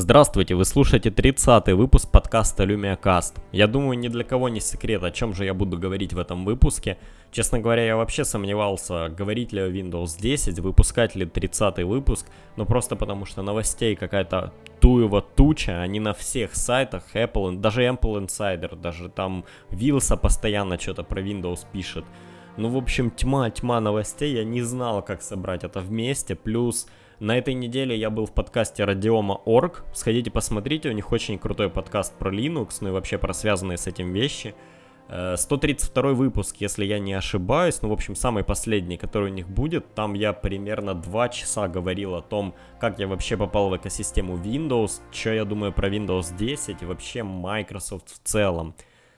Здравствуйте, вы слушаете 30-й выпуск подкаста LumiaCast. Я думаю, ни для кого не секрет, о чем же я буду говорить в этом выпуске. Честно говоря, я вообще сомневался, говорить ли о Windows 10, выпускать ли 30-й выпуск, но просто потому что новостей какая-то туева туча, они на всех сайтах, Apple, даже Apple Insider, даже там Вилса постоянно что-то про Windows пишет. Ну, в общем, тьма, тьма новостей, я не знал, как собрать это вместе, плюс на этой неделе я был в подкасте Radioma.org. Сходите посмотрите, у них очень крутой подкаст про Linux, ну и вообще про связанные с этим вещи. 132 э, выпуск, если я не ошибаюсь, ну, в общем, самый последний, который у них будет, там я примерно 2 часа говорил о том, как я вообще попал в экосистему Windows, что я думаю про Windows 10 и вообще Microsoft в целом.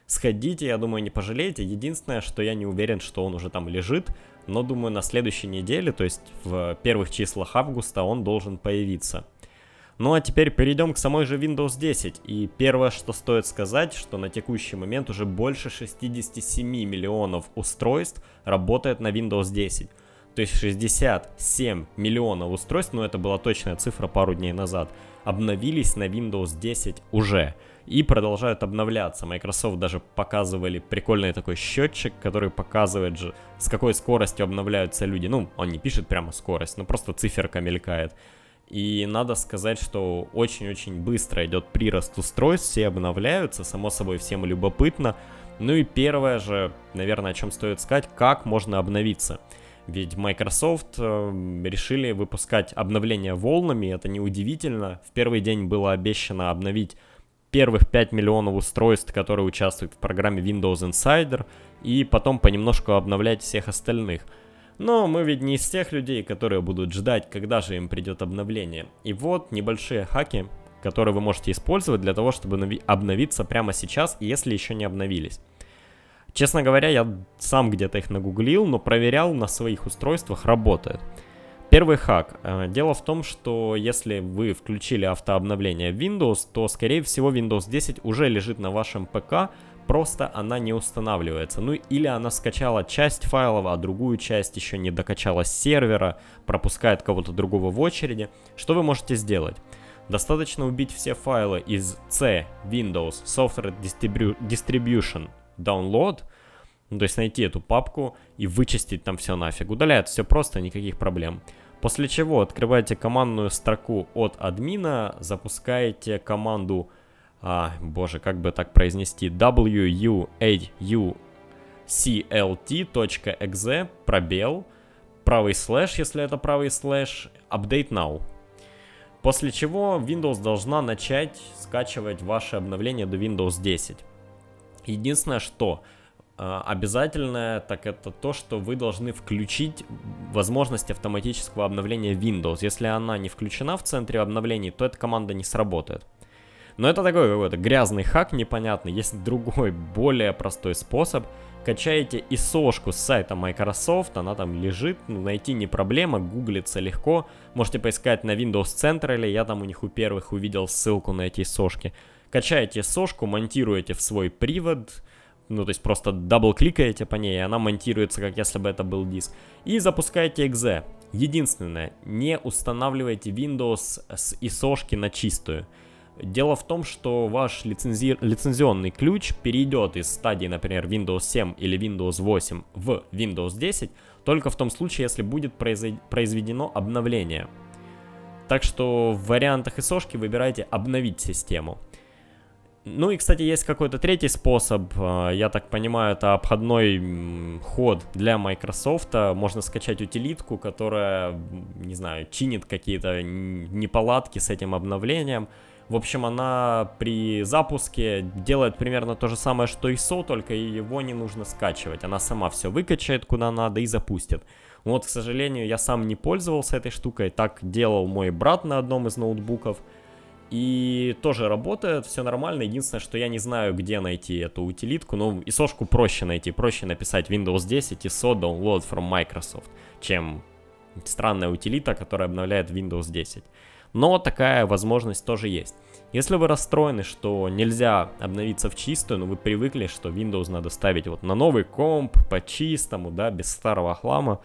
Сходите, я думаю, не пожалеете. Единственное, что я не уверен, что он уже там лежит, но думаю, на следующей неделе, то есть в первых числах августа, он должен появиться. Ну а теперь перейдем к самой же Windows 10. И первое, что стоит сказать, что на текущий момент уже больше 67 миллионов устройств работает на Windows 10. То есть 67 миллионов устройств, ну это была точная цифра пару дней назад, обновились на Windows 10 уже и продолжают обновляться. Microsoft даже показывали прикольный такой счетчик, который показывает же, с какой скоростью обновляются люди. Ну, он не пишет прямо скорость, но просто циферка мелькает. И надо сказать, что очень-очень быстро идет прирост устройств, все обновляются, само собой всем любопытно. Ну и первое же, наверное, о чем стоит сказать, как можно обновиться. Ведь Microsoft э, решили выпускать обновления волнами, это неудивительно. В первый день было обещано обновить первых 5 миллионов устройств, которые участвуют в программе Windows Insider, и потом понемножку обновлять всех остальных. Но мы ведь не из тех людей, которые будут ждать, когда же им придет обновление. И вот небольшие хаки, которые вы можете использовать для того, чтобы обновиться прямо сейчас, если еще не обновились. Честно говоря, я сам где-то их нагуглил, но проверял на своих устройствах, работает. Первый хак. Э, дело в том, что если вы включили автообновление Windows, то, скорее всего, Windows 10 уже лежит на вашем ПК, просто она не устанавливается. Ну или она скачала часть файлов, а другую часть еще не докачала с сервера, пропускает кого-то другого в очереди. Что вы можете сделать? Достаточно убить все файлы из C, Windows, Software Distribution, Download – ну, то есть найти эту папку и вычистить там все нафиг. Удаляет все просто, никаких проблем. После чего открываете командную строку от админа, запускаете команду, а, боже, как бы так произнести, wuauclt.exe, пробел, правый слэш, если это правый слэш, update now. После чего Windows должна начать скачивать ваше обновление до Windows 10. Единственное, что обязательное, так это то, что вы должны включить возможность автоматического обновления Windows. Если она не включена в центре обновлений, то эта команда не сработает. Но это такой какой-то грязный хак непонятный. Есть другой, более простой способ. Качаете ISO-шку с сайта Microsoft, она там лежит, ну, найти не проблема, гуглится легко. Можете поискать на Windows Central, я там у них у первых увидел ссылку на эти ISO-шки. Качаете ISO-шку, монтируете в свой привод, ну, то есть просто дабл-кликаете по ней, и она монтируется, как если бы это был диск. И запускаете exe. Единственное, не устанавливайте Windows с ISO на чистую. Дело в том, что ваш лицензи... лицензионный ключ перейдет из стадии, например, Windows 7 или Windows 8 в Windows 10 только в том случае, если будет произведено обновление. Так что в вариантах ISO выбирайте обновить систему. Ну и, кстати, есть какой-то третий способ, а, я так понимаю, это обходной ход для Microsoft. Можно скачать утилитку, которая, не знаю, чинит какие-то неполадки с этим обновлением. В общем, она при запуске делает примерно то же самое, что ISO, только его не нужно скачивать. Она сама все выкачает куда надо и запустит. Вот, к сожалению, я сам не пользовался этой штукой, так делал мой брат на одном из ноутбуков. И тоже работает, все нормально. Единственное, что я не знаю, где найти эту утилитку. Ну, ISO-шку проще найти. Проще написать Windows 10 ISO download from Microsoft, чем странная утилита, которая обновляет Windows 10. Но такая возможность тоже есть. Если вы расстроены, что нельзя обновиться в чистую, но вы привыкли, что Windows надо ставить вот на новый комп, по чистому, да, без старого хлама,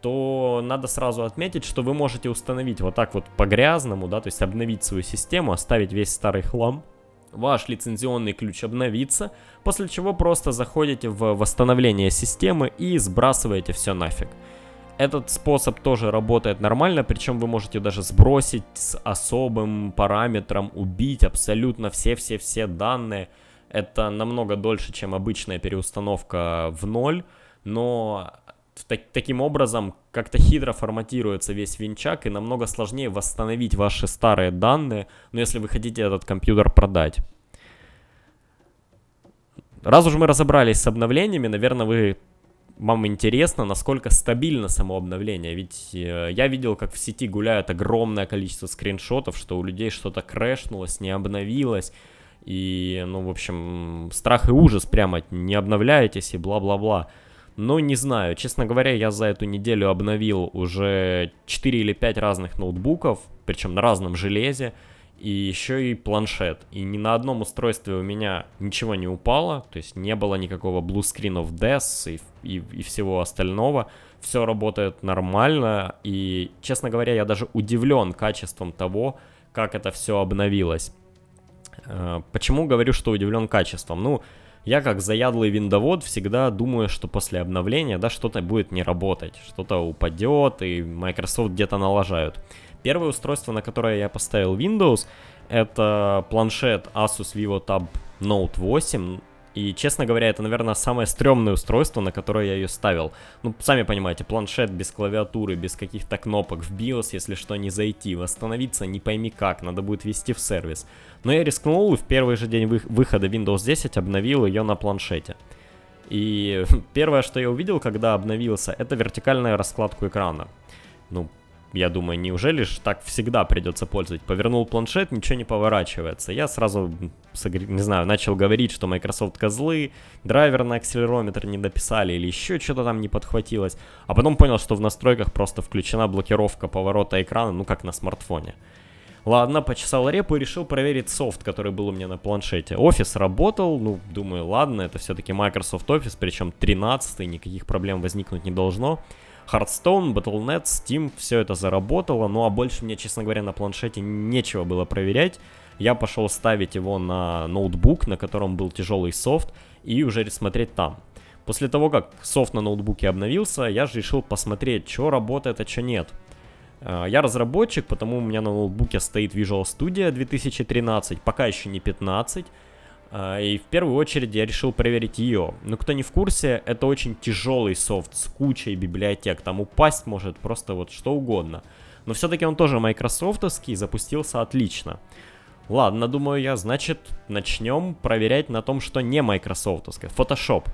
то надо сразу отметить, что вы можете установить вот так вот по-грязному, да, то есть обновить свою систему, оставить весь старый хлам, ваш лицензионный ключ обновится, после чего просто заходите в восстановление системы и сбрасываете все нафиг. Этот способ тоже работает нормально, причем вы можете даже сбросить с особым параметром, убить абсолютно все-все-все данные. Это намного дольше, чем обычная переустановка в ноль, но так, таким образом как-то хитро форматируется весь винчак и намного сложнее восстановить ваши старые данные, но если вы хотите этот компьютер продать. Раз уж мы разобрались с обновлениями, наверное, вы вам интересно, насколько стабильно само обновление. Ведь э, я видел, как в сети гуляет огромное количество скриншотов, что у людей что-то крэшнулось, не обновилось. И, ну, в общем, страх и ужас прямо, не обновляетесь и бла-бла-бла. Ну, не знаю, честно говоря, я за эту неделю обновил уже 4 или 5 разных ноутбуков, причем на разном железе, и еще и планшет. И ни на одном устройстве у меня ничего не упало, то есть не было никакого Blue Screen of Death и, и, и всего остального. Все работает нормально, и, честно говоря, я даже удивлен качеством того, как это все обновилось. Э, почему говорю, что удивлен качеством? Ну, я как заядлый виндовод всегда думаю, что после обновления, да, что-то будет не работать, что-то упадет, и Microsoft где-то налажают. Первое устройство, на которое я поставил Windows, это планшет Asus Vivo Tab Note 8. И, честно говоря, это, наверное, самое стрёмное устройство, на которое я ее ставил. Ну, сами понимаете, планшет без клавиатуры, без каких-то кнопок в BIOS, если что, не зайти, восстановиться не пойми как, надо будет вести в сервис. Но я рискнул и в первый же день вы выхода Windows 10 обновил ее на планшете. И первое, что я увидел, когда обновился, это вертикальная раскладку экрана. Ну, я думаю, неужели же так всегда придется пользовать? Повернул планшет, ничего не поворачивается. Я сразу, не знаю, начал говорить, что Microsoft козлы, драйвер на акселерометр не дописали или еще что-то там не подхватилось. А потом понял, что в настройках просто включена блокировка поворота экрана, ну как на смартфоне. Ладно, почесал репу и решил проверить софт, который был у меня на планшете. Офис работал, ну, думаю, ладно, это все-таки Microsoft Office, причем 13 никаких проблем возникнуть не должно. Hearthstone, Battle.net, Steam, все это заработало, ну а больше мне, честно говоря, на планшете нечего было проверять. Я пошел ставить его на ноутбук, на котором был тяжелый софт, и уже смотреть там. После того, как софт на ноутбуке обновился, я же решил посмотреть, что работает, а что нет. А, я разработчик, потому у меня на ноутбуке стоит Visual Studio 2013, пока еще не 15. А, и в первую очередь я решил проверить ее. Но кто не в курсе, это очень тяжелый софт с кучей библиотек. Там упасть может просто вот что угодно. Но все-таки он тоже майкрософтовский, запустился отлично. Ладно, думаю я, значит, начнем проверять на том, что не майкрософтовское. Photoshop.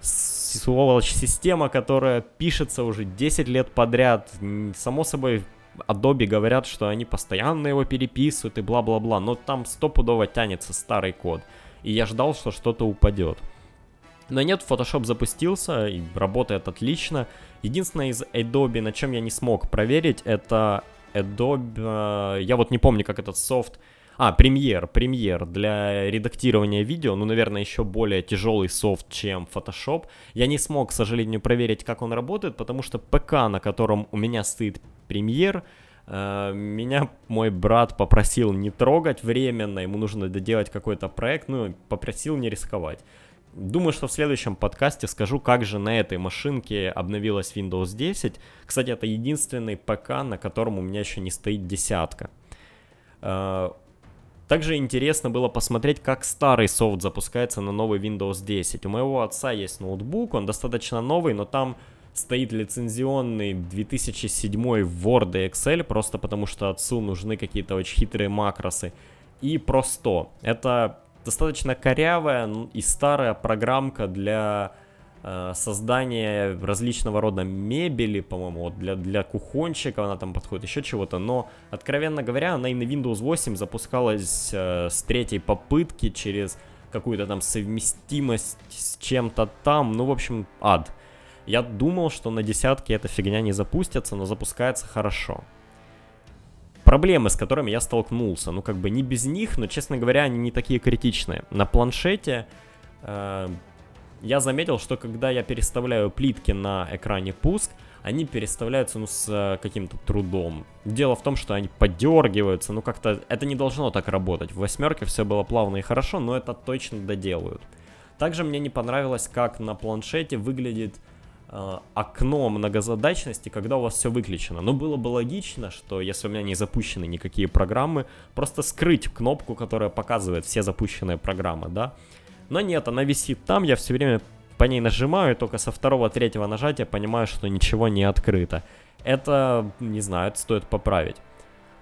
Сволочь система, которая пишется уже 10 лет подряд. Само собой, Adobe говорят, что они постоянно его переписывают и бла-бла-бла. Но там стопудово тянется старый код и я ждал, что что-то упадет. Но нет, Photoshop запустился и работает отлично. Единственное из Adobe, на чем я не смог проверить, это Adobe... Э, я вот не помню, как этот софт... А, Premiere, Premiere для редактирования видео, ну, наверное, еще более тяжелый софт, чем Photoshop. Я не смог, к сожалению, проверить, как он работает, потому что ПК, на котором у меня стоит Premiere, меня мой брат попросил не трогать временно, ему нужно доделать какой-то проект, ну, попросил не рисковать. Думаю, что в следующем подкасте скажу, как же на этой машинке обновилась Windows 10. Кстати, это единственный ПК, на котором у меня еще не стоит десятка. Э, также интересно было посмотреть, как старый софт запускается на новый Windows 10. У моего отца есть ноутбук, он достаточно новый, но там стоит лицензионный 2007 Word и Excel, просто потому что отцу нужны какие-то очень хитрые макросы. И просто. Это достаточно корявая и старая программка для э, создания различного рода мебели, по-моему, вот для, для кухончика она там подходит, еще чего-то, но, откровенно говоря, она и на Windows 8 запускалась э, с третьей попытки через какую-то там совместимость с чем-то там, ну, в общем, ад. Я думал, что на десятке эта фигня не запустится, но запускается хорошо. Проблемы, с которыми я столкнулся, ну как бы не без них, но, честно говоря, они не такие критичные. На планшете э, я заметил, что когда я переставляю плитки на экране пуск, они переставляются, ну, с э, каким-то трудом. Дело в том, что они подергиваются, ну, как-то это не должно так работать. В восьмерке все было плавно и хорошо, но это точно доделают. Также мне не понравилось, как на планшете выглядит окно многозадачности, когда у вас все выключено. Но было бы логично, что если у меня не запущены никакие программы, просто скрыть кнопку, которая показывает все запущенные программы, да. Но нет, она висит там, я все время по ней нажимаю, и только со второго-третьего нажатия понимаю, что ничего не открыто. Это, не знаю, это стоит поправить.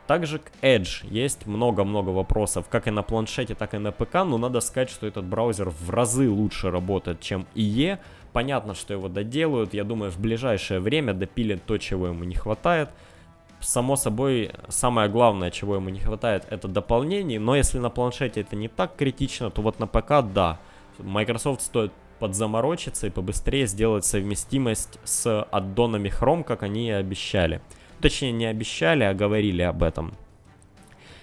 Также к Edge есть много-много вопросов, как и на планшете, так и на ПК, но надо сказать, что этот браузер в разы лучше работает, чем IE. Понятно, что его доделают, я думаю, в ближайшее время допилят то, чего ему не хватает. Само собой, самое главное, чего ему не хватает, это дополнений, но если на планшете это не так критично, то вот на ПК, да. Microsoft стоит подзаморочиться и побыстрее сделать совместимость с аддонами Chrome, как они и обещали. Точнее, не обещали, а говорили об этом.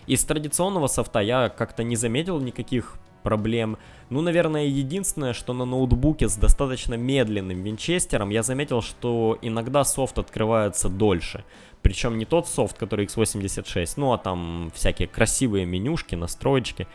Из традиционного софта я как-то не заметил никаких проблем. Ну, наверное, единственное, что на ноутбуке с достаточно медленным винчестером я заметил, что иногда софт открывается дольше. Причем не тот софт, который x86, ну а там всякие красивые менюшки, настроечки.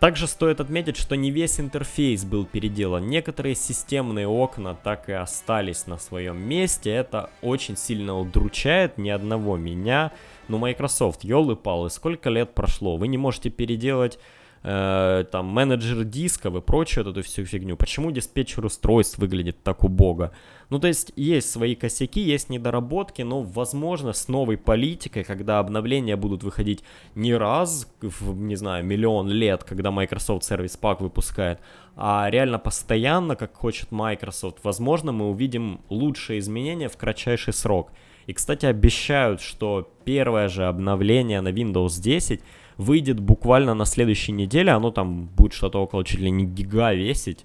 Также стоит отметить, что не весь интерфейс был переделан. Некоторые системные окна так и остались на своем месте. Это очень сильно удручает ни одного меня. Но Microsoft, елы-палы, сколько лет прошло? Вы не можете переделать э, там менеджер дисков и прочую эту всю фигню. Почему диспетчер устройств выглядит так убого? Ну, то есть, есть свои косяки, есть недоработки, но, возможно, с новой политикой, когда обновления будут выходить не раз в, не знаю, миллион лет, когда Microsoft Service Pack выпускает, а реально постоянно, как хочет Microsoft, возможно, мы увидим лучшие изменения в кратчайший срок. И, кстати, обещают, что первое же обновление на Windows 10 выйдет буквально на следующей неделе, оно там будет что-то около чуть ли не гига весить.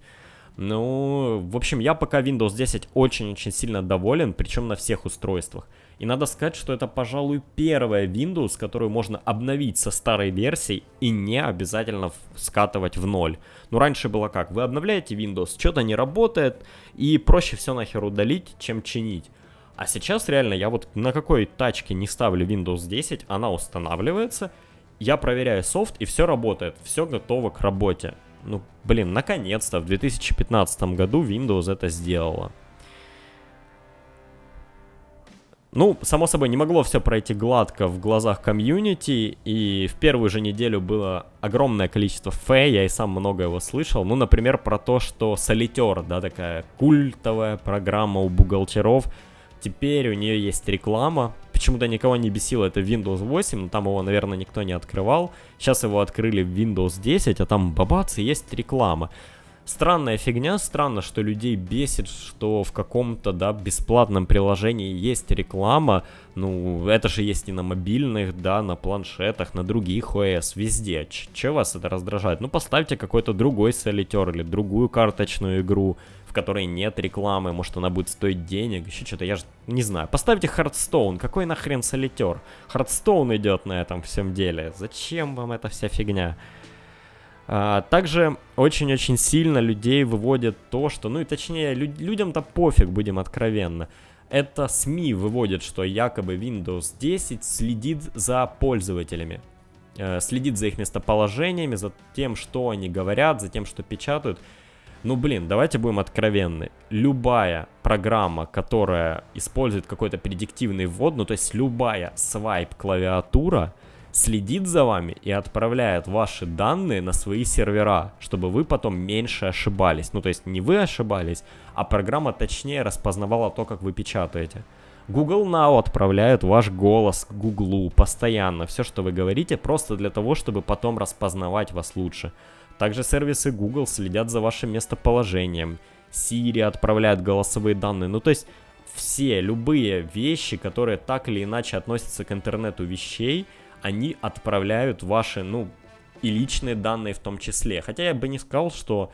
Ну, в общем, я пока Windows 10 очень-очень сильно доволен, причем на всех устройствах. И надо сказать, что это, пожалуй, первая Windows, которую можно обновить со старой версией и не обязательно скатывать в ноль. Ну, раньше было как? Вы обновляете Windows, что-то не работает, и проще все нахер удалить, чем чинить. А сейчас реально я вот на какой тачке не ставлю Windows 10, она устанавливается, я проверяю софт, и все работает, все готово к работе. Ну, блин, наконец-то в 2015 году Windows это сделала. Ну, само собой, не могло все пройти гладко в глазах комьюнити, и в первую же неделю было огромное количество фэ, я и сам много его слышал. Ну, например, про то, что Солитер, да, такая культовая программа у бухгалтеров, теперь у нее есть реклама, почему-то никого не бесило, это Windows 8, но там его, наверное, никто не открывал. Сейчас его открыли в Windows 10, а там бабац, и есть реклама. Странная фигня, странно, что людей бесит, что в каком-то, да, бесплатном приложении есть реклама. Ну, это же есть и на мобильных, да, на планшетах, на других ОС, везде. Че вас это раздражает? Ну, поставьте какой-то другой солитер или другую карточную игру которой нет рекламы, может она будет стоить денег, еще что-то, я же не знаю. Поставьте Hearthstone, какой нахрен солитер? Hearthstone идет на этом всем деле, зачем вам эта вся фигня? А, также очень-очень сильно людей выводит то, что, ну и точнее, лю- людям-то пофиг, будем откровенно. Это СМИ выводит, что якобы Windows 10 следит за пользователями. Э, следит за их местоположениями, за тем, что они говорят, за тем, что печатают. Ну, блин, давайте будем откровенны. Любая программа, которая использует какой-то предиктивный ввод, ну, то есть любая свайп-клавиатура, следит за вами и отправляет ваши данные на свои сервера, чтобы вы потом меньше ошибались. Ну, то есть не вы ошибались, а программа точнее распознавала то, как вы печатаете. Google Now отправляет ваш голос к Google постоянно. Все, что вы говорите, просто для того, чтобы потом распознавать вас лучше. Также сервисы Google следят за вашим местоположением. Siri отправляет голосовые данные. Ну, то есть все, любые вещи, которые так или иначе относятся к интернету вещей, они отправляют ваши, ну, и личные данные в том числе. Хотя я бы не сказал, что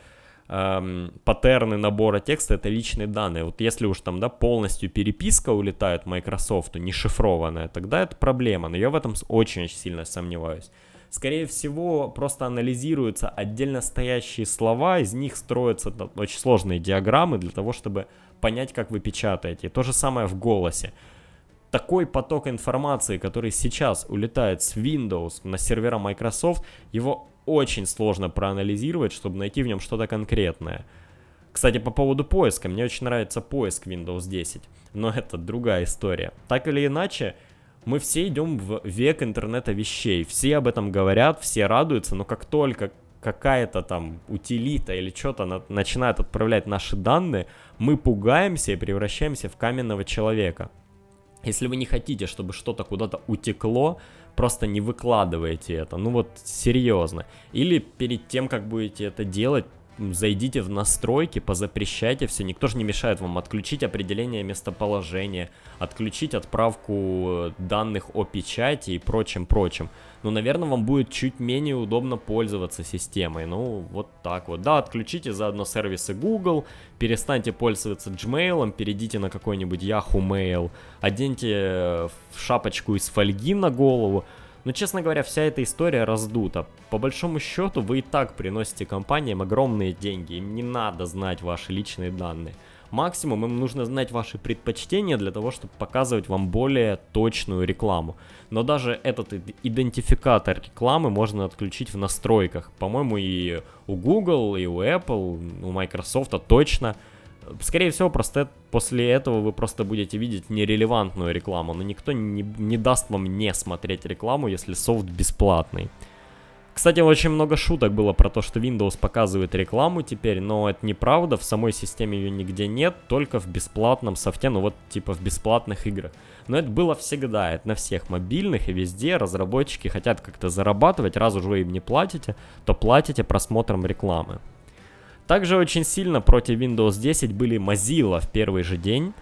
эм, паттерны набора текста это личные данные. Вот если уж там, да, полностью переписка улетает Microsoft, не шифрованная, тогда это проблема. Но я в этом очень-очень сильно сомневаюсь. Скорее всего, просто анализируются отдельно стоящие слова, из них строятся очень сложные диаграммы для того, чтобы понять, как вы печатаете. То же самое в голосе. Такой поток информации, который сейчас улетает с Windows на сервера Microsoft, его очень сложно проанализировать, чтобы найти в нем что-то конкретное. Кстати, по поводу поиска, мне очень нравится поиск Windows 10, но это другая история. Так или иначе, мы все идем в век интернета вещей, все об этом говорят, все радуются, но как только какая-то там утилита или что-то на начинает отправлять наши данные, мы пугаемся и превращаемся в каменного человека. Если вы не хотите, чтобы что-то куда-то утекло, просто не выкладывайте это. Ну вот серьезно. Или перед тем, как будете это делать, зайдите в настройки, позапрещайте все, никто же не мешает вам отключить определение местоположения, отключить отправку э, данных о печати и прочем-прочем. Но, наверное, вам будет чуть менее удобно пользоваться системой. Ну, вот так вот. Да, отключите заодно сервисы Google, перестаньте пользоваться Gmail, перейдите на какой-нибудь Yahoo Mail, оденьте э, шапочку из фольги на голову, но, честно говоря, вся эта история раздута. По большому счету, вы и так приносите компаниям огромные деньги, им не надо знать ваши личные данные. Максимум им нужно знать ваши предпочтения для того, чтобы показывать вам более точную рекламу. Но даже этот идентификатор рекламы можно отключить в настройках. По-моему, и у Google, и у Apple, у Microsoft точно. Скорее всего, просто после этого вы просто будете видеть нерелевантную рекламу, но никто не, не даст вам не смотреть рекламу, если софт бесплатный. Кстати, очень много шуток было про то, что Windows показывает рекламу теперь, но это неправда, в самой системе ее нигде нет, только в бесплатном софте, ну вот типа в бесплатных играх. Но это было всегда, это на всех мобильных и везде разработчики хотят как-то зарабатывать, раз уже им не платите, то платите просмотром рекламы. Также очень сильно против Windows 10 были Mozilla в первый же день.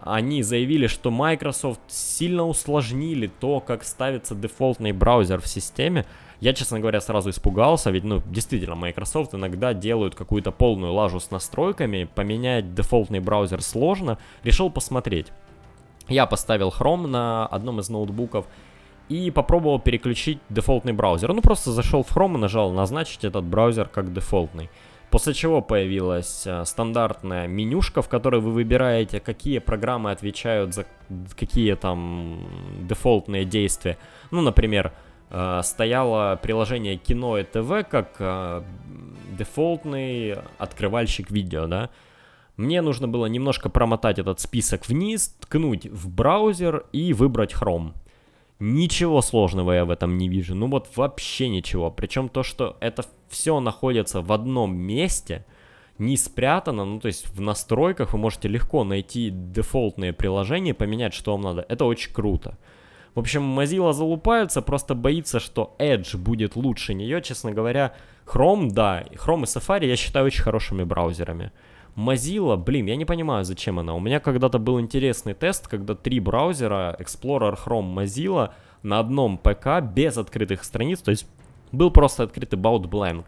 Они заявили, что Microsoft сильно усложнили то, как ставится дефолтный браузер в системе. Я, честно говоря, сразу испугался, ведь, ну, действительно, Microsoft иногда делают какую-то полную лажу с настройками, поменять дефолтный браузер сложно. Решил посмотреть. Я поставил Chrome на одном из ноутбуков и попробовал переключить дефолтный браузер. Ну, просто зашел в Chrome и нажал назначить этот браузер как дефолтный. После чего появилась э, стандартная менюшка, в которой вы выбираете, какие программы отвечают за какие там дефолтные действия. Ну, например, э, стояло приложение кино и ТВ как э, дефолтный открывальщик видео, да. Мне нужно было немножко промотать этот список вниз, ткнуть в браузер и выбрать Chrome. Ничего сложного я в этом не вижу. Ну вот вообще ничего. Причем то, что это все находится в одном месте, не спрятано, ну то есть в настройках вы можете легко найти дефолтные приложения, поменять, что вам надо. Это очень круто. В общем, Mozilla залупается, просто боится, что Edge будет лучше нее. Честно говоря, Chrome, да, Chrome и Safari я считаю очень хорошими браузерами. Mozilla, блин, я не понимаю, зачем она. У меня когда-то был интересный тест, когда три браузера, Explorer, Chrome, Mozilla, на одном ПК без открытых страниц, то есть был просто открытый About Blank,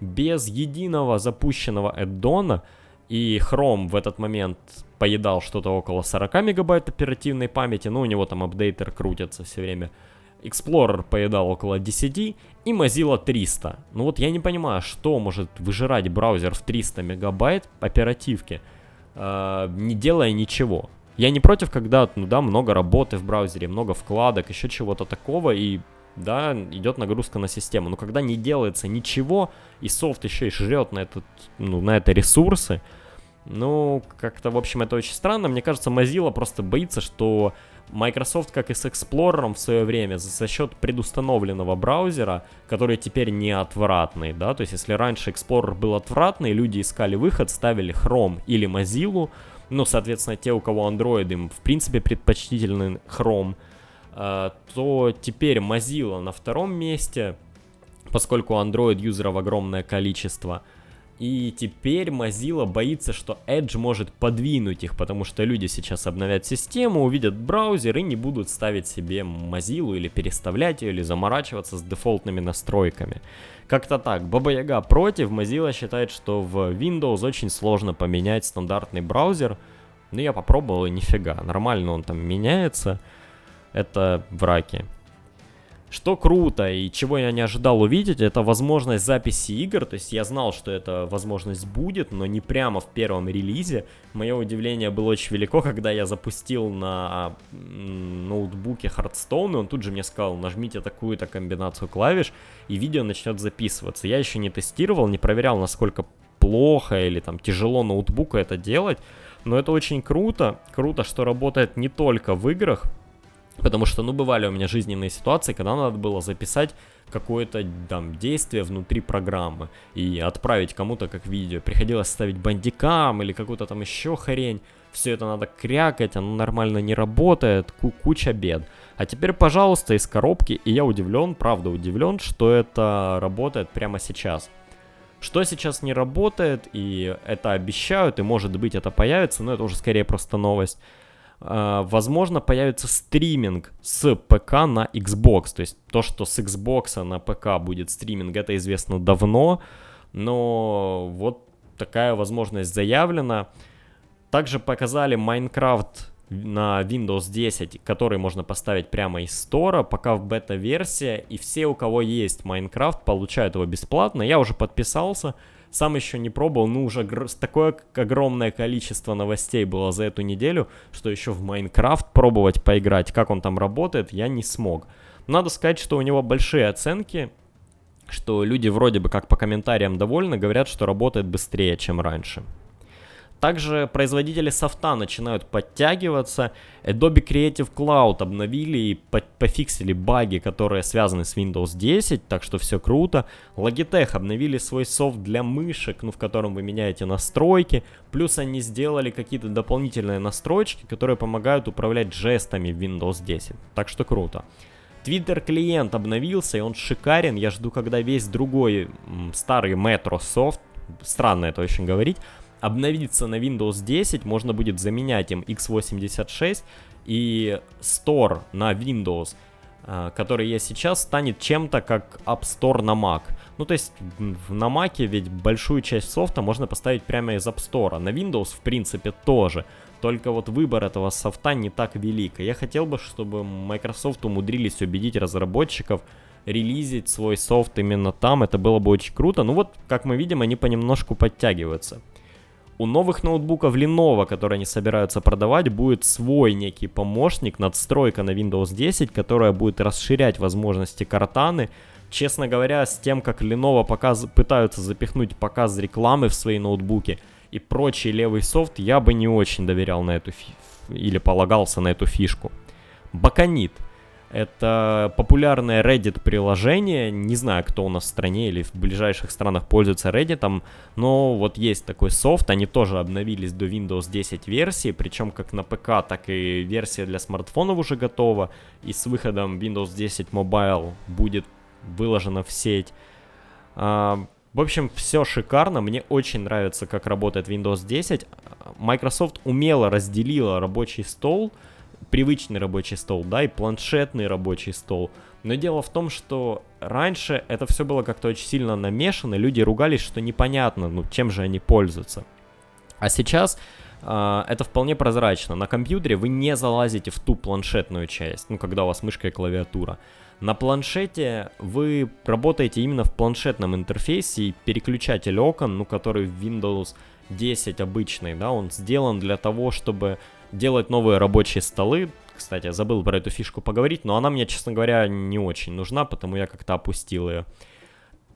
без единого запущенного эддона, и Chrome в этот момент поедал что-то около 40 мегабайт оперативной памяти, ну у него там апдейтер крутится все время. Explorer поедал около 10 и Mozilla 300. Ну вот я не понимаю, что может выжирать браузер в 300 мегабайт оперативки, э, не делая ничего. Я не против, когда, ну да, много работы в браузере, много вкладок, еще чего-то такого, и да, идет нагрузка на систему. Но когда не делается ничего, и софт еще и жрет на, этот, ну, на это ресурсы, ну, как-то, в общем, это очень странно. Мне кажется, Mozilla просто боится, что Microsoft, как и с Explorer в свое время, за, счет предустановленного браузера, который теперь не отвратный, да, то есть если раньше Explorer был отвратный, люди искали выход, ставили Chrome или Mozilla, ну, соответственно, те, у кого Android, им, в принципе, предпочтительный Chrome, э, то теперь Mozilla на втором месте, поскольку Android юзеров огромное количество – и теперь Mozilla боится, что Edge может подвинуть их, потому что люди сейчас обновят систему, увидят браузер и не будут ставить себе Mozilla или переставлять ее, или заморачиваться с дефолтными настройками. Как-то так. Баба Яга против. Mozilla считает, что в Windows очень сложно поменять стандартный браузер. Ну, я попробовал и нифига. Нормально он там меняется. Это враки. Что круто и чего я не ожидал увидеть, это возможность записи игр. То есть я знал, что эта возможность будет, но не прямо в первом релизе. Мое удивление было очень велико, когда я запустил на ноутбуке Hearthstone, и он тут же мне сказал, нажмите такую-то комбинацию клавиш, и видео начнет записываться. Я еще не тестировал, не проверял, насколько плохо или там тяжело ноутбуку это делать, но это очень круто. Круто, что работает не только в играх, Потому что, ну, бывали у меня жизненные ситуации, когда надо было записать какое-то там действие внутри программы и отправить кому-то как видео. Приходилось ставить бандикам или какую-то там еще хрень. Все это надо крякать, оно нормально не работает, ку куча бед. А теперь, пожалуйста, из коробки, и я удивлен, правда удивлен, что это работает прямо сейчас. Что сейчас не работает, и это обещают, и может быть это появится, но это уже скорее просто новость возможно, появится стриминг с ПК на Xbox. То есть то, что с Xbox на ПК будет стриминг, это известно давно. Но вот такая возможность заявлена. Также показали Minecraft на Windows 10, который можно поставить прямо из стора, пока в бета-версия, и все, у кого есть Minecraft, получают его бесплатно. Я уже подписался, сам еще не пробовал, ну уже такое огромное количество новостей было за эту неделю, что еще в Майнкрафт пробовать поиграть, как он там работает, я не смог. Надо сказать, что у него большие оценки, что люди вроде бы как по комментариям довольны, говорят, что работает быстрее, чем раньше. Также производители софта начинают подтягиваться. Adobe Creative Cloud обновили и пофиксили баги, которые связаны с Windows 10, так что все круто. Logitech обновили свой софт для мышек, ну, в котором вы меняете настройки. Плюс они сделали какие-то дополнительные настройки, которые помогают управлять жестами в Windows 10. Так что круто. Twitter клиент обновился, и он шикарен. Я жду, когда весь другой старый Metro софт, странно это очень говорить, обновиться на Windows 10, можно будет заменять им x86 и Store на Windows, а, который есть сейчас, станет чем-то как App Store на Mac. Ну, то есть на Mac ведь большую часть софта можно поставить прямо из App Store. На Windows, в принципе, тоже. Только вот выбор этого софта не так велик. я хотел бы, чтобы Microsoft умудрились убедить разработчиков релизить свой софт именно там. Это было бы очень круто. Ну вот, как мы видим, они понемножку подтягиваются. У новых ноутбуков Lenovo, которые они собираются продавать, будет свой некий помощник, надстройка на Windows 10, которая будет расширять возможности картаны. Честно говоря, с тем, как Lenovo показ... пытаются запихнуть показ рекламы в свои ноутбуки и прочий левый софт, я бы не очень доверял на эту фи... или полагался на эту фишку. Баканит. Это популярное Reddit приложение. Не знаю, кто у нас в стране или в ближайших странах пользуется Reddit, но вот есть такой софт. Они тоже обновились до Windows 10 версии, причем как на ПК, так и версия для смартфонов уже готова. И с выходом Windows 10 Mobile будет выложена в сеть. А, в общем, все шикарно. Мне очень нравится, как работает Windows 10. Microsoft умело разделила рабочий стол привычный рабочий стол, да, и планшетный рабочий стол. Но дело в том, что раньше это все было как-то очень сильно намешано, люди ругались, что непонятно, ну, чем же они пользуются. А сейчас Uh, это вполне прозрачно. На компьютере вы не залазите в ту планшетную часть, ну, когда у вас мышка и клавиатура. На планшете вы работаете именно в планшетном интерфейсе, и переключатель окон, ну, который в Windows 10 обычный, да, он сделан для того, чтобы делать новые рабочие столы. Кстати, я забыл про эту фишку поговорить, но она мне, честно говоря, не очень нужна, потому я как-то опустил ее.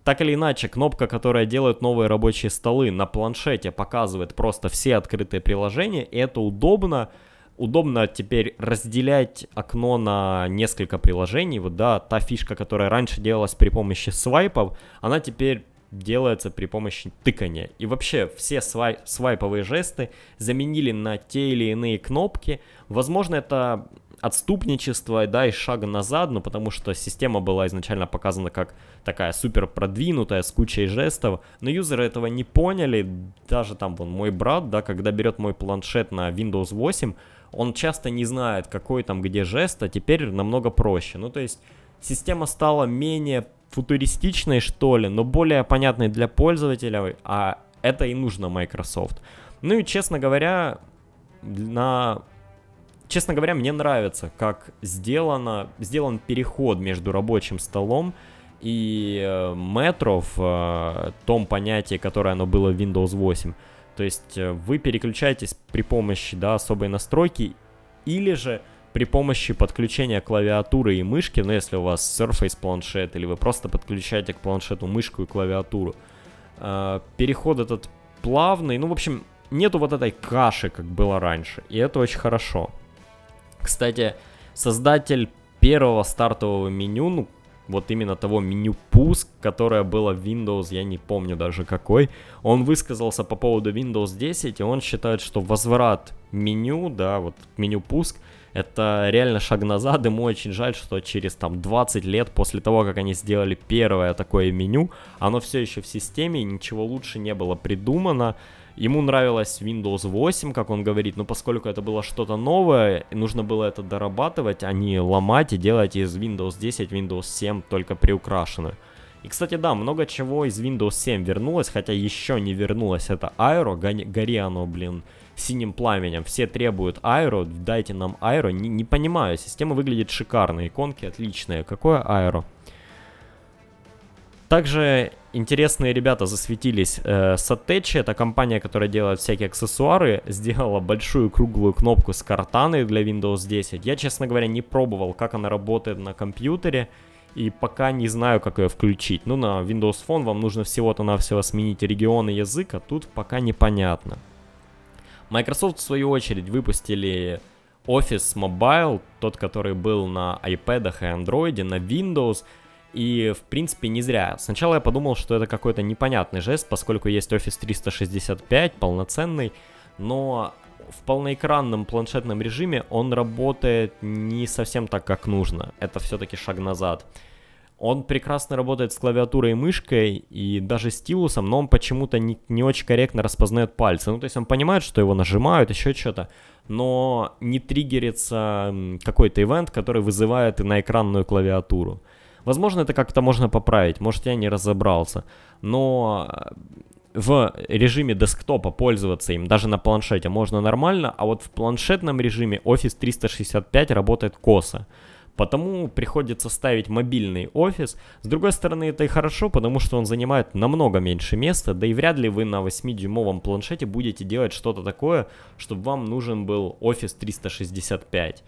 Так или иначе, кнопка, которая делает новые рабочие столы на планшете, показывает просто все открытые приложения, и это удобно. Удобно теперь разделять окно на несколько приложений. Вот, да, та фишка, которая раньше делалась при помощи свайпов, она теперь делается при помощи тыкания. И вообще все свай свайповые жесты заменили на те или иные кнопки. Возможно, это отступничество, да, и шага назад, но потому что система была изначально показана как такая супер продвинутая, с кучей жестов, но юзеры этого не поняли, даже там, вон, мой брат, да, когда берет мой планшет на Windows 8, он часто не знает, какой там где жест, а теперь намного проще, ну, то есть система стала менее футуристичной, что ли, но более понятной для пользователя, а это и нужно Microsoft. Ну и, честно говоря, на честно говоря, мне нравится, как сделано, сделан переход между рабочим столом и э, метро в э, том понятии, которое оно было в Windows 8. То есть э, вы переключаетесь при помощи да, особой настройки или же при помощи подключения клавиатуры и мышки, ну если у вас Surface планшет или вы просто подключаете к планшету мышку и клавиатуру, э, переход этот плавный, ну в общем нету вот этой каши, как было раньше, и это очень хорошо. Кстати, создатель первого стартового меню, ну вот именно того меню пуск, которое было в Windows, я не помню даже какой, он высказался по поводу Windows 10, и он считает, что возврат меню, да, вот меню пуск, это реально шаг назад, ему очень жаль, что через там 20 лет после того, как они сделали первое такое меню, оно все еще в системе, ничего лучше не было придумано, Ему нравилась Windows 8, как он говорит, но поскольку это было что-то новое, нужно было это дорабатывать, а не ломать и делать из Windows 10 Windows 7 только приукрашенную. И, кстати, да, много чего из Windows 7 вернулось, хотя еще не вернулось. Это Aero, гори оно, блин, синим пламенем. Все требуют Aero, дайте нам Aero. Не, не понимаю, система выглядит шикарно, иконки отличные. Какое Aero? Также интересные ребята засветились. Э, Satechi, это компания, которая делает всякие аксессуары, сделала большую круглую кнопку с картаной для Windows 10. Я, честно говоря, не пробовал, как она работает на компьютере, и пока не знаю, как ее включить. Ну, на Windows Phone вам нужно всего-то навсего сменить регион и язык, а тут пока непонятно. Microsoft, в свою очередь, выпустили Office Mobile, тот, который был на iPad и Android, на Windows — и, в принципе, не зря. Сначала я подумал, что это какой-то непонятный жест, поскольку есть Office 365 полноценный, но в полноэкранном планшетном режиме он работает не совсем так, как нужно. Это все-таки шаг назад. Он прекрасно работает с клавиатурой и мышкой, и даже стилусом, но он почему-то не, не очень корректно распознает пальцы. Ну, то есть он понимает, что его нажимают, еще что-то, но не триггерится какой-то ивент, который вызывает на экранную клавиатуру. Возможно, это как-то можно поправить, может, я не разобрался. Но э, в режиме десктопа пользоваться им даже на планшете можно нормально, а вот в планшетном режиме Office 365 работает косо. Потому приходится ставить мобильный офис. С другой стороны, это и хорошо, потому что он занимает намного меньше места, да и вряд ли вы на 8-дюймовом планшете будете делать что-то такое, чтобы вам нужен был Office 365.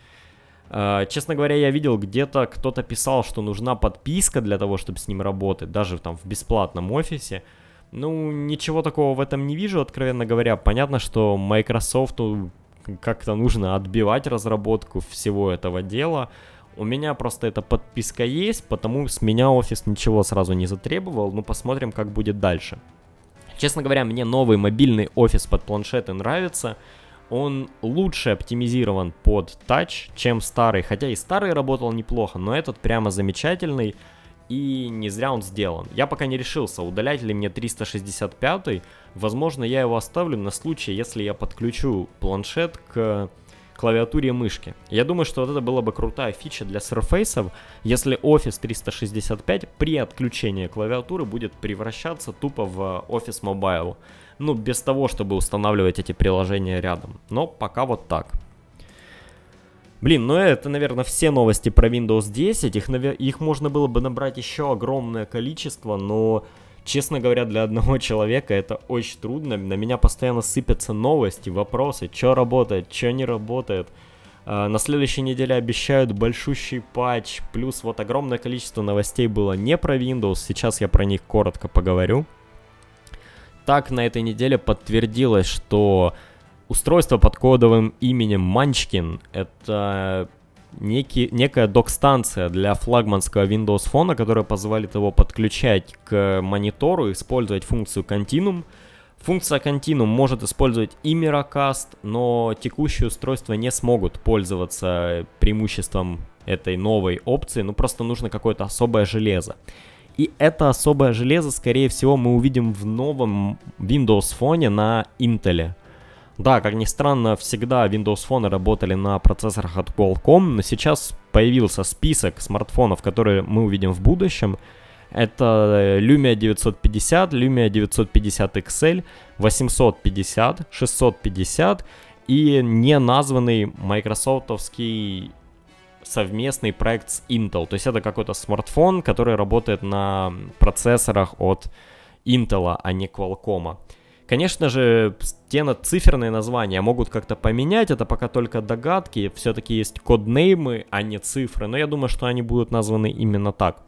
Uh, честно говоря, я видел где-то кто-то писал, что нужна подписка для того, чтобы с ним работать, даже там в бесплатном офисе. Ну, ничего такого в этом не вижу, откровенно говоря. Понятно, что Microsoft как-то нужно отбивать разработку всего этого дела. У меня просто эта подписка есть, потому с меня офис ничего сразу не затребовал. Ну, посмотрим, как будет дальше. Честно говоря, мне новый мобильный офис под планшеты нравится он лучше оптимизирован под Touch, чем старый. Хотя и старый работал неплохо, но этот прямо замечательный. И не зря он сделан. Я пока не решился, удалять ли мне 365. Возможно, я его оставлю на случай, если я подключу планшет к клавиатуре мышки. Я думаю, что вот это была бы крутая фича для Surface, если Office 365 при отключении клавиатуры будет превращаться тупо в Office Mobile ну, без того, чтобы устанавливать эти приложения рядом. Но пока вот так. Блин, ну это, наверное, все новости про Windows 10. Их, их можно было бы набрать еще огромное количество, но, честно говоря, для одного человека это очень трудно. На меня постоянно сыпятся новости, вопросы, что работает, что не работает. Uh, на следующей неделе обещают большущий патч, плюс вот огромное количество новостей было не про Windows, сейчас я про них коротко поговорю так на этой неделе подтвердилось, что устройство под кодовым именем Манчкин — это некий, некая док-станция для флагманского Windows Phone, которая позволит его подключать к монитору, использовать функцию Continuum. Функция Continuum может использовать и Miracast, но текущие устройства не смогут пользоваться преимуществом этой новой опции, ну просто нужно какое-то особое железо. И это особое железо, скорее всего, мы увидим в новом Windows Phone на Intel. Да, как ни странно, всегда Windows Phone работали на процессорах от Qualcomm, но сейчас появился список смартфонов, которые мы увидим в будущем. Это Lumia 950, Lumia 950 XL, 850, 650 и не названный майкрософтовский совместный проект с Intel. То есть это какой-то смартфон, который работает на процессорах от Intel, а не Qualcomm. Конечно же, те циферные названия могут как-то поменять, это пока только догадки, все-таки есть коднеймы, а не цифры, но я думаю, что они будут названы именно так.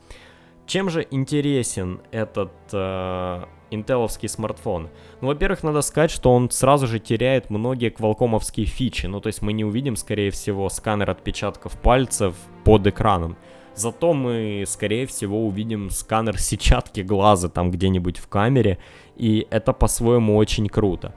Чем же интересен этот э, интеловский смартфон? Ну, во-первых, надо сказать, что он сразу же теряет многие квалкомовские фичи. Ну, то есть мы не увидим, скорее всего, сканер отпечатков пальцев под экраном. Зато мы, скорее всего, увидим сканер сетчатки глаза там где-нибудь в камере, и это по-своему очень круто.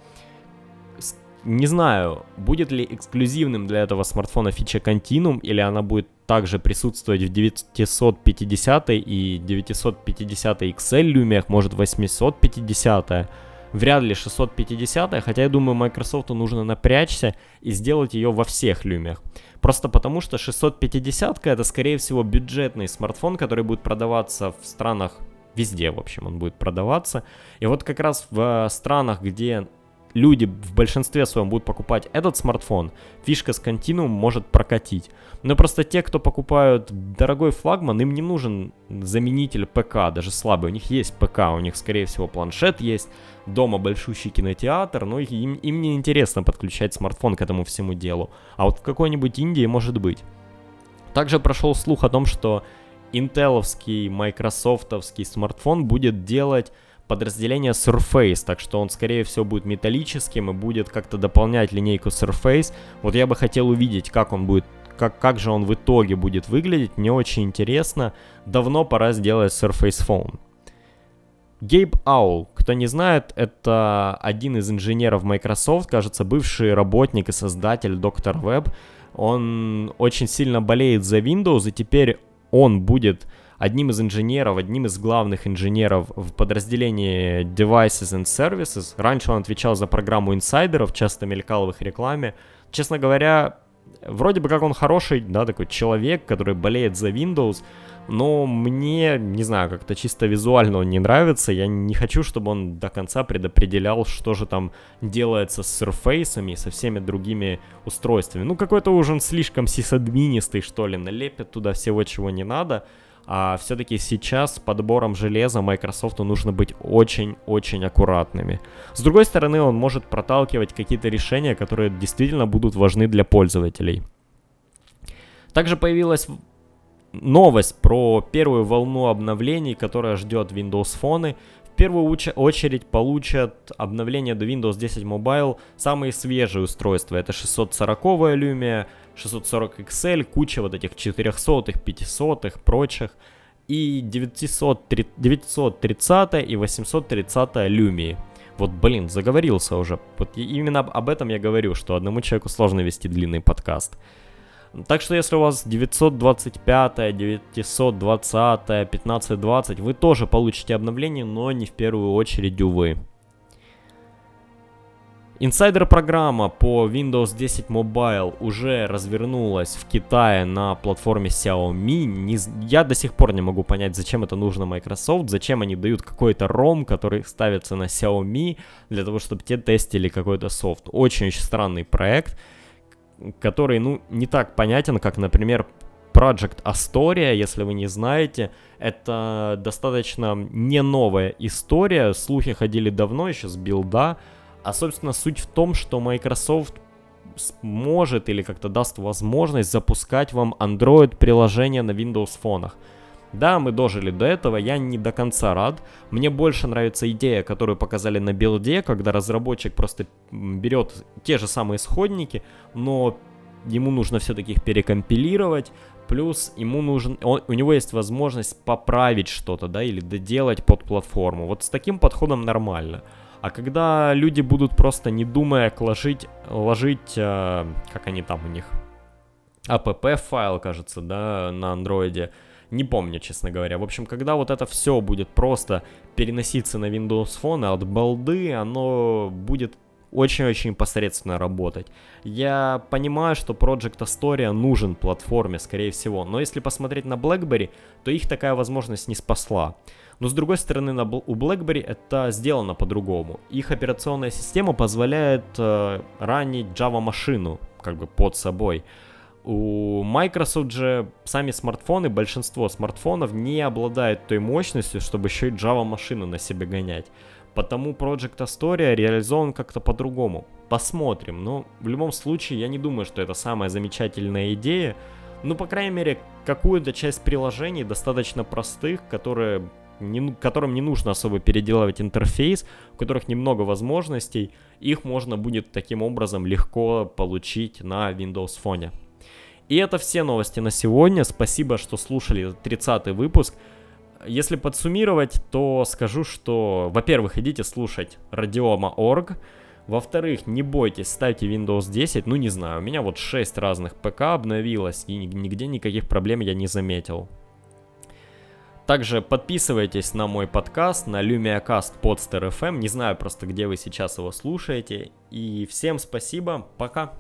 Не знаю, будет ли эксклюзивным для этого смартфона фича Continuum, или она будет также присутствовать в 950 и 950 XL люмиях, может 850 вряд ли 650, хотя я думаю, Microsoft нужно напрячься и сделать ее во всех люмиях. Просто потому, что 650 это, скорее всего, бюджетный смартфон, который будет продаваться в странах везде, в общем, он будет продаваться. И вот как раз в странах, где люди в большинстве своем будут покупать этот смартфон, фишка с Continuum может прокатить. Но просто те, кто покупают дорогой флагман, им не нужен заменитель ПК, даже слабый. У них есть ПК, у них, скорее всего, планшет есть, дома большущий кинотеатр, но им, им не интересно подключать смартфон к этому всему делу. А вот в какой-нибудь Индии может быть. Также прошел слух о том, что интеловский, майкрософтовский смартфон будет делать подразделение Surface, так что он, скорее всего, будет металлическим и будет как-то дополнять линейку Surface. Вот я бы хотел увидеть, как он будет как, как же он в итоге будет выглядеть, мне очень интересно. Давно пора сделать Surface Phone. Гейб Аул, кто не знает, это один из инженеров Microsoft, кажется, бывший работник и создатель Доктор Web. Он очень сильно болеет за Windows, и теперь он будет одним из инженеров, одним из главных инженеров в подразделении Devices and Services. Раньше он отвечал за программу инсайдеров, часто мелькал в их рекламе. Честно говоря, вроде бы как он хороший, да, такой человек, который болеет за Windows, но мне, не знаю, как-то чисто визуально он не нравится. Я не хочу, чтобы он до конца предопределял, что же там делается с Surface и со всеми другими устройствами. Ну, какой-то уже он слишком сисадминистый, что ли, налепит туда всего, чего не надо. А все-таки сейчас с подбором железа Microsoft нужно быть очень-очень аккуратными. С другой стороны, он может проталкивать какие-то решения, которые действительно будут важны для пользователей. Также появилась новость про первую волну обновлений, которая ждет Windows Phone. В первую очередь получат обновление до Windows 10 Mobile самые свежие устройства. Это 640 Lumia, 640 XL, куча вот этих 400, 500 прочих. И 900, 930 и 830 Lumia. Вот, блин, заговорился уже. Вот именно об этом я говорю, что одному человеку сложно вести длинный подкаст. Так что если у вас 925, 920, 1520, вы тоже получите обновление, но не в первую очередь, увы. Инсайдер-программа по Windows 10 Mobile уже развернулась в Китае на платформе Xiaomi. Не, я до сих пор не могу понять, зачем это нужно Microsoft, зачем они дают какой-то ROM, который ставится на Xiaomi, для того, чтобы те тестили какой-то софт. Очень-очень странный проект, который, ну, не так понятен, как, например, Project Astoria, если вы не знаете, это достаточно не новая история, слухи ходили давно, еще с билда, а, собственно, суть в том, что Microsoft сможет или как-то даст возможность запускать вам Android-приложение на Windows фонах. Да, мы дожили до этого, я не до конца рад. Мне больше нравится идея, которую показали на билде, когда разработчик просто берет те же самые исходники, но ему нужно все-таки их перекомпилировать, плюс ему нужен, он, у него есть возможность поправить что-то, да, или доделать под платформу. Вот с таким подходом нормально. А когда люди будут просто не думая ложить, ложить э, как они там у них, app файл, кажется, да, на андроиде, не помню, честно говоря. В общем, когда вот это все будет просто переноситься на Windows Phone от балды, оно будет очень-очень посредственно работать. Я понимаю, что Project Astoria нужен платформе, скорее всего, но если посмотреть на BlackBerry, то их такая возможность не спасла. Но с другой стороны, на, у BlackBerry это сделано по-другому. Их операционная система позволяет э, ранить Java-машину как бы под собой. У Microsoft же сами смартфоны, большинство смартфонов не обладают той мощностью, чтобы еще и Java-машину на себе гонять. Потому Project Astoria реализован как-то по-другому. Посмотрим. Но в любом случае, я не думаю, что это самая замечательная идея. Ну, по крайней мере, какую-то часть приложений, достаточно простых, которые не, которым не нужно особо переделывать интерфейс, у которых немного возможностей, их можно будет таким образом легко получить на Windows Phone. И это все новости на сегодня. Спасибо, что слушали 30 выпуск. Если подсуммировать, то скажу, что, во-первых, идите слушать Radioma.org, во-вторых, не бойтесь, ставьте Windows 10, ну не знаю, у меня вот 6 разных ПК обновилось, и нигде никаких проблем я не заметил. Также подписывайтесь на мой подкаст, на LumiaCast Podster FM. Не знаю просто, где вы сейчас его слушаете. И всем спасибо. Пока.